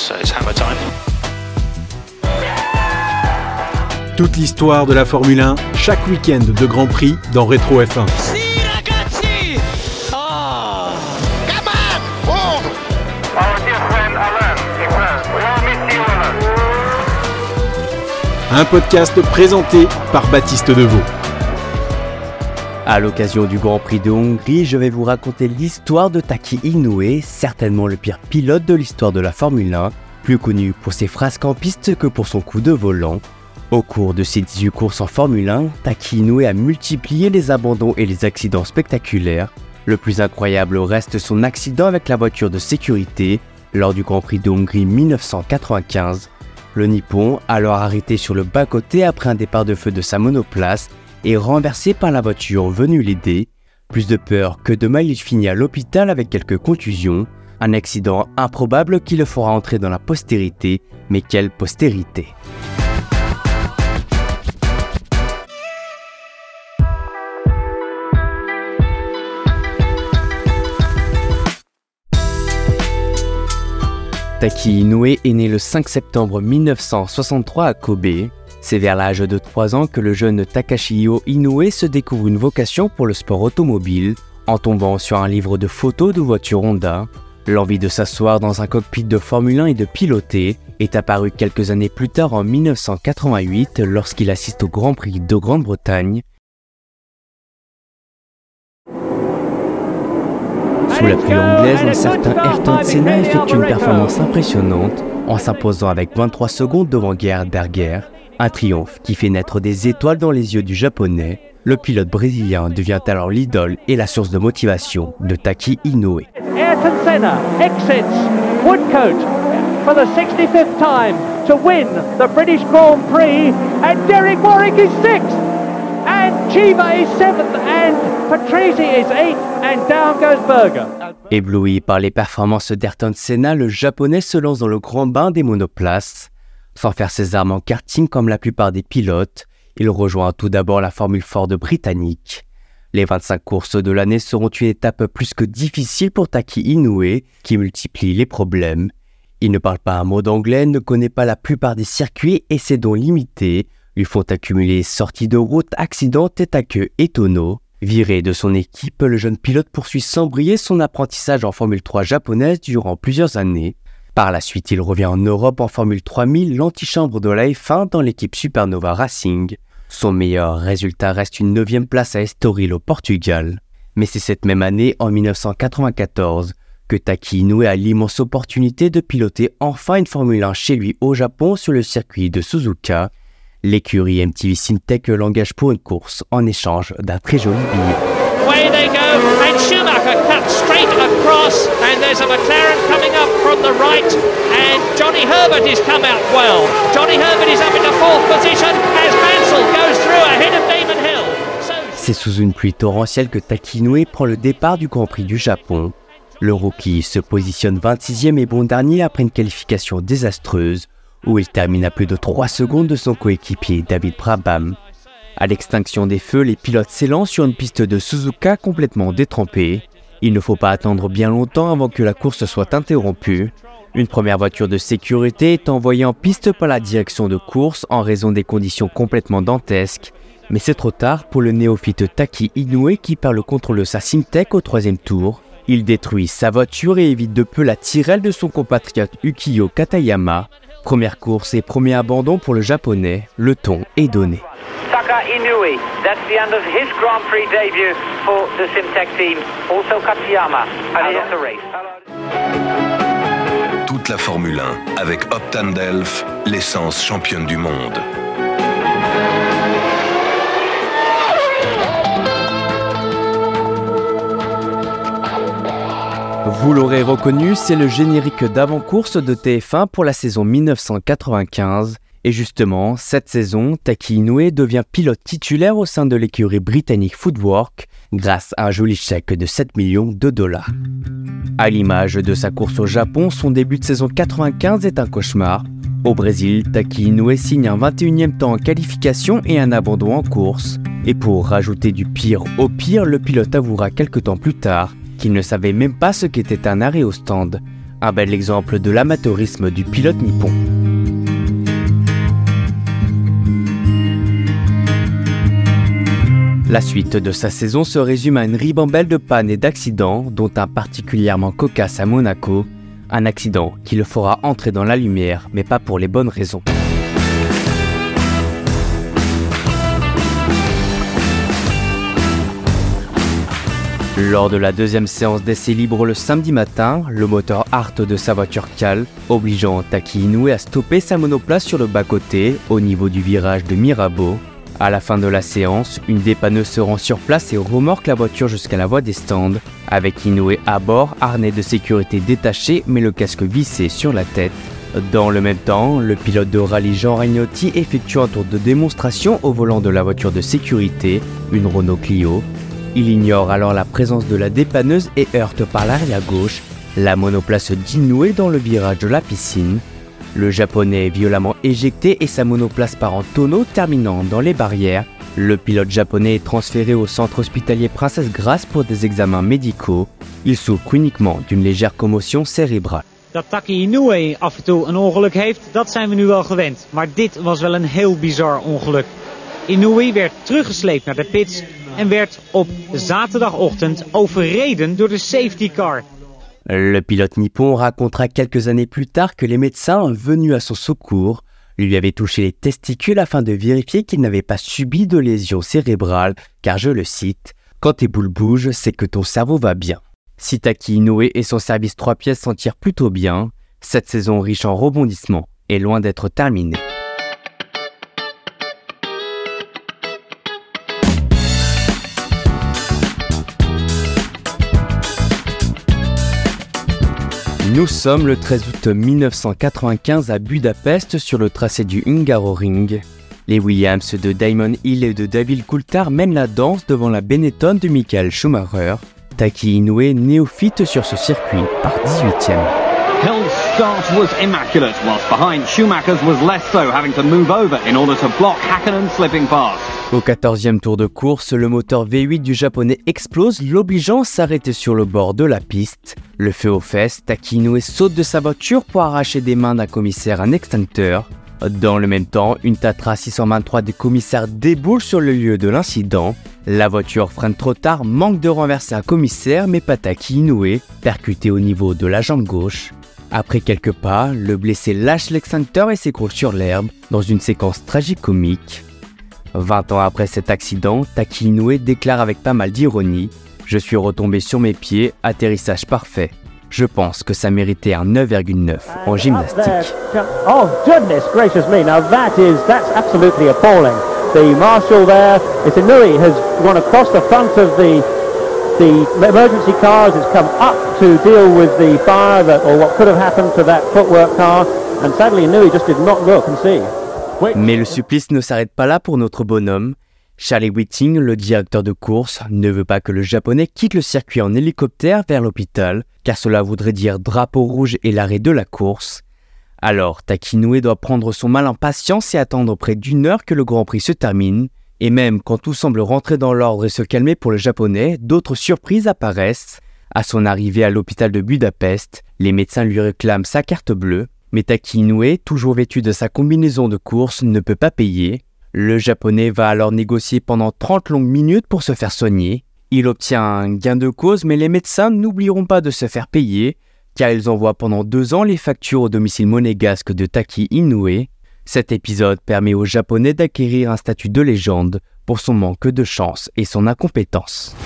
it's, it's hammer time. Toute l'histoire de la Formule 1, chaque week-end de Grand Prix dans Rétro F1. Sì, ragazzi! Ah! Come on! Hold! Our dear friend Alain, we all miss you, Alain. Un podcast présenté par Baptiste Deveau. À l'occasion du Grand Prix de Hongrie, je vais vous raconter l'histoire de Taki Inoue, certainement le pire pilote de l'histoire de la Formule 1, plus connu pour ses frasques en piste que pour son coup de volant. Au cours de ses 18 courses en Formule 1, Taki Inoue a multiplié les abandons et les accidents spectaculaires. Le plus incroyable reste son accident avec la voiture de sécurité lors du Grand Prix de Hongrie 1995. Le Nippon, alors arrêté sur le bas-côté après un départ de feu de sa monoplace, est renversé par la voiture venue l'aider. Plus de peur que de mal, il finit à l'hôpital avec quelques contusions. Un accident improbable qui le fera entrer dans la postérité, mais quelle postérité Taki Inoue est né le 5 septembre 1963 à Kobe. C'est vers l'âge de 3 ans que le jeune Takashio Inoue se découvre une vocation pour le sport automobile en tombant sur un livre de photos de voitures Honda. L'envie de s'asseoir dans un cockpit de Formule 1 et de piloter est apparue quelques années plus tard en 1988 lorsqu'il assiste au Grand Prix de Grande-Bretagne. Sous la pluie anglaise, un certain Ayrton Senna effectue une performance impressionnante en s'imposant avec 23 secondes devant Gerhard Berger, un triomphe qui fait naître des étoiles dans les yeux du japonais. Le pilote brésilien devient alors l'idole et la source de motivation de Taki Inoue. Ayrton Senna exits Woodcote for the 65th time to win the British Grand Prix, and Derek Warwick is sixth, and Chiba is seventh, and Patrese is eighth, and down goes Berger. Ébloui par les performances d'Ayrton Senna, le japonais se lance dans le grand bain des monoplaces. Sans faire ses armes en karting comme la plupart des pilotes, il rejoint tout d'abord la Formule Ford britannique. Les 25 courses de l'année seront une étape plus que difficile pour Taki Inoue, qui multiplie les problèmes. Il ne parle pas un mot d'anglais, ne connaît pas la plupart des circuits et ses dons limités lui font accumuler sorties de route, accidents, tête à queue et tonneaux. Viré de son équipe, le jeune pilote poursuit sans briller son apprentissage en Formule 3 japonaise durant plusieurs années. Par la suite, il revient en Europe en Formule 3000, l'antichambre de la F1 dans l'équipe Supernova Racing. Son meilleur résultat reste une 9 place à Estoril au Portugal. Mais c'est cette même année, en 1994, que Taki Inoue a l'immense opportunité de piloter enfin une Formule 1 chez lui au Japon sur le circuit de Suzuka. L'écurie MTV Syntec l'engage pour une course en échange d'un très joli billet. C'est sous une pluie torrentielle que Taki Inoue prend le départ du Grand Prix du Japon. Le rookie se positionne 26e et bon dernier après une qualification désastreuse où il termine à plus de 3 secondes de son coéquipier David Brabham. À l'extinction des feux, les pilotes s'élancent sur une piste de Suzuka complètement détrempée. Il ne faut pas attendre bien longtemps avant que la course soit interrompue. Une première voiture de sécurité est envoyée en piste par la direction de course en raison des conditions complètement dantesques. Mais c'est trop tard pour le néophyte Taki Inoue qui perd le contrôle de sa Simtek au troisième tour. Il détruit sa voiture et évite de peu la tirelle de son compatriote Ukiyo Katayama. Première course et premier abandon pour le japonais, le ton est donné. Taka Inoue, that's the end of his Grand Prix debut for the Simtech team. Also Katsuyama out of the race. Toute la Formule 1 avec Optan Delph, l'essence championne du monde. Vous l'aurez reconnu, c'est le générique d'avant-course de TF1 pour la saison 1995. Et justement, cette saison, Taki Inoue devient pilote titulaire au sein de l'écurie britannique Footwork grâce à un joli chèque de 7 millions de dollars. À l'image de sa course au Japon, son début de saison 95 est un cauchemar. Au Brésil, Taki Inoue signe un 21e temps en qualification et un abandon en course. Et pour rajouter du pire au pire, le pilote avouera quelques temps plus tard qu'il ne savait même pas ce qu'était un arrêt au stand. Un bel exemple de l'amateurisme du pilote nippon. La suite de sa saison se résume à une ribambelle de pannes et d'accidents, dont un particulièrement cocasse à Monaco, un accident qui le fera entrer dans la lumière, mais pas pour les bonnes raisons. Lors de la deuxième séance d'essai libre le samedi matin, le moteur hart de sa voiture cale, obligeant Taki Inoue à stopper sa monoplace sur le bas-côté, au niveau du virage de Mirabeau, à la fin de la séance, une dépanneuse se rend sur place et remorque la voiture jusqu'à la voie des stands, avec Inoue à bord, harnais de sécurité détaché mais le casque vissé sur la tête. Dans le même temps, le pilote de rallye Jean Ragnotti effectue un tour de démonstration au volant de la voiture de sécurité, une Renault Clio. Il ignore alors la présence de la dépanneuse et heurte par l'arrière gauche la monoplace d'Inoue dans le virage de la piscine, le japonais est violemment éjecté et sa monoplace part en tonneau terminant dans les barrières. Le pilote japonais est transféré au centre hospitalier Princesse Grace pour des examens médicaux. Il souffre uniquement d'une légère commotion cérébrale. Dat Inoue af en toe een ongeluk heeft, dat zijn wel gewend. Maar dit was wel een heel bizar ongeluk. Inoue werd teruggesleept naar de pits Le pilote nippon racontera quelques années plus tard que les médecins venus à son secours lui avaient touché les testicules afin de vérifier qu'il n'avait pas subi de lésions cérébrales, car je le cite, Quand tes boules bougent, c'est que ton cerveau va bien. Si Taki Inoue et son service 3 pièces s'en tirent plutôt bien, cette saison riche en rebondissements est loin d'être terminée. Nous sommes le 13 août 1995 à Budapest sur le tracé du Hungaroring. Les Williams de Damon Hill et de David Coulthard mènent la danse devant la Benetton de Michael Schumacher. Taki Inoue, néophyte sur ce circuit, par 18e. Start was immaculate, whilst behind Schumacher's was less so, having to move over in order to block slipping past. Au 14e tour de course, le moteur V8 du japonais explose, l'obligeant à s'arrêter sur le bord de la piste. Le feu aux fesses, Takinoue saute de sa voiture pour arracher des mains d'un commissaire un extincteur. Dans le même temps, une Tatra 623 des commissaires déboule sur le lieu de l'incident. La voiture freine trop tard, manque de renverser un commissaire, mais pas Taki percuté au niveau de la jambe gauche. Après quelques pas, le blessé lâche l'extincteur et s'écroule sur l'herbe, dans une séquence tragique-comique. 20 ans après cet accident, Taki Inoue déclare avec pas mal d'ironie Je suis retombé sur mes pieds, atterrissage parfait. Je pense que ça méritait un 9,9 en gymnastique. Oh goodness gracious me! Now that is that's absolutely appalling. The marshal there, has gone across the front of the the emergency cars. Has come up to deal with the fire that or what could have happened to that footwork car, and sadly just did not look and see. Mais le supplice ne s'arrête pas là pour notre bonhomme. Charlie Whiting, le directeur de course, ne veut pas que le japonais quitte le circuit en hélicoptère vers l'hôpital, car cela voudrait dire drapeau rouge et l'arrêt de la course. Alors, Takinue doit prendre son mal en patience et attendre près d'une heure que le Grand Prix se termine. Et même quand tout semble rentrer dans l'ordre et se calmer pour le japonais, d'autres surprises apparaissent. À son arrivée à l'hôpital de Budapest, les médecins lui réclament sa carte bleue, mais Taki toujours vêtu de sa combinaison de course, ne peut pas payer. Le japonais va alors négocier pendant 30 longues minutes pour se faire soigner. Il obtient un gain de cause, mais les médecins n'oublieront pas de se faire payer, car ils envoient pendant deux ans les factures au domicile monégasque de Taki Inoue. Cet épisode permet au japonais d'acquérir un statut de légende pour son manque de chance et son incompétence.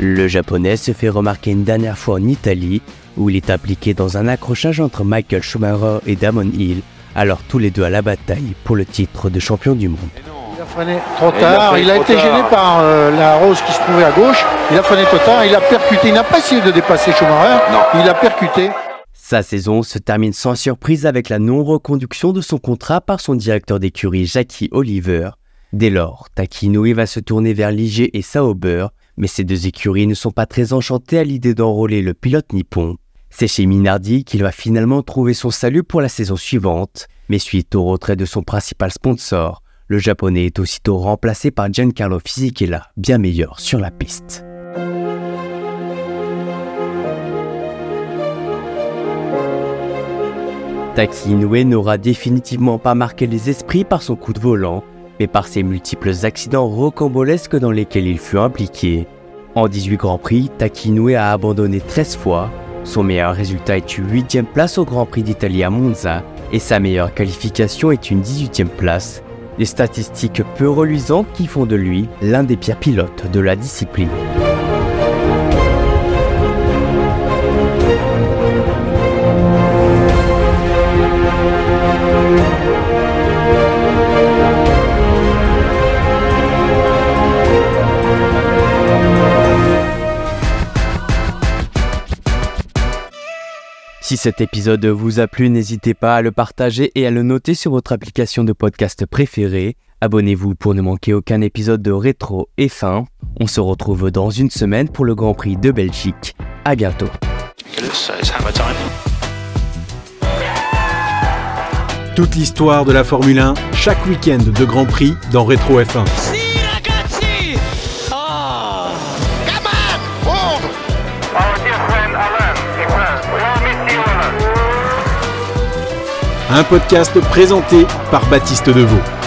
Le japonais se fait remarquer une dernière fois en Italie, où il est impliqué dans un accrochage entre Michael Schumacher et Damon Hill, alors tous les deux à la bataille pour le titre de champion du monde. Il a freiné trop tard, il a, été gêné par euh, la rose qui se trouvait à gauche, il a freiné trop tard, il a percuté, il n'a pas essayé de dépasser Schumacher, non. il a percuté. Sa saison se termine sans surprise avec la non-reconduction de son contrat par son directeur d'écurie Jackie Oliver. Dès lors, Takinoue va se tourner vers Ligier et Sauber, mais ces deux écuries ne sont pas très enchantées à l'idée d'enrôler le pilote nippon. C'est chez Minardi qu'il va finalement trouver son salut pour la saison suivante, mais suite au retrait de son principal sponsor, le japonais est aussitôt remplacé par Giancarlo Fisichella, bien meilleur sur la piste. Taki Inoue n'aura définitivement pas marqué les esprits par son coup de volant, mais par ses multiples accidents rocambolesques dans lesquels il fut impliqué. En 18 Grands Prix, Taki Inoue a abandonné 13 fois, son meilleur résultat est une 8 place au Grand Prix d'Italie à Monza, et sa meilleure qualification est une 18e place, des statistiques peu reluisantes qui font de lui l'un des pires pilotes de la discipline. Si cet épisode vous a plu, n'hésitez pas à le partager et à le noter sur votre application de podcast préférée. Abonnez-vous pour ne manquer aucun épisode de Rétro et Fin. On se retrouve dans une semaine pour le Grand Prix de Belgique. À bientôt. Toute l'histoire de la Formule 1, chaque week-end de Grand Prix dans Rétro F1. Un podcast présenté par Baptiste Deveau.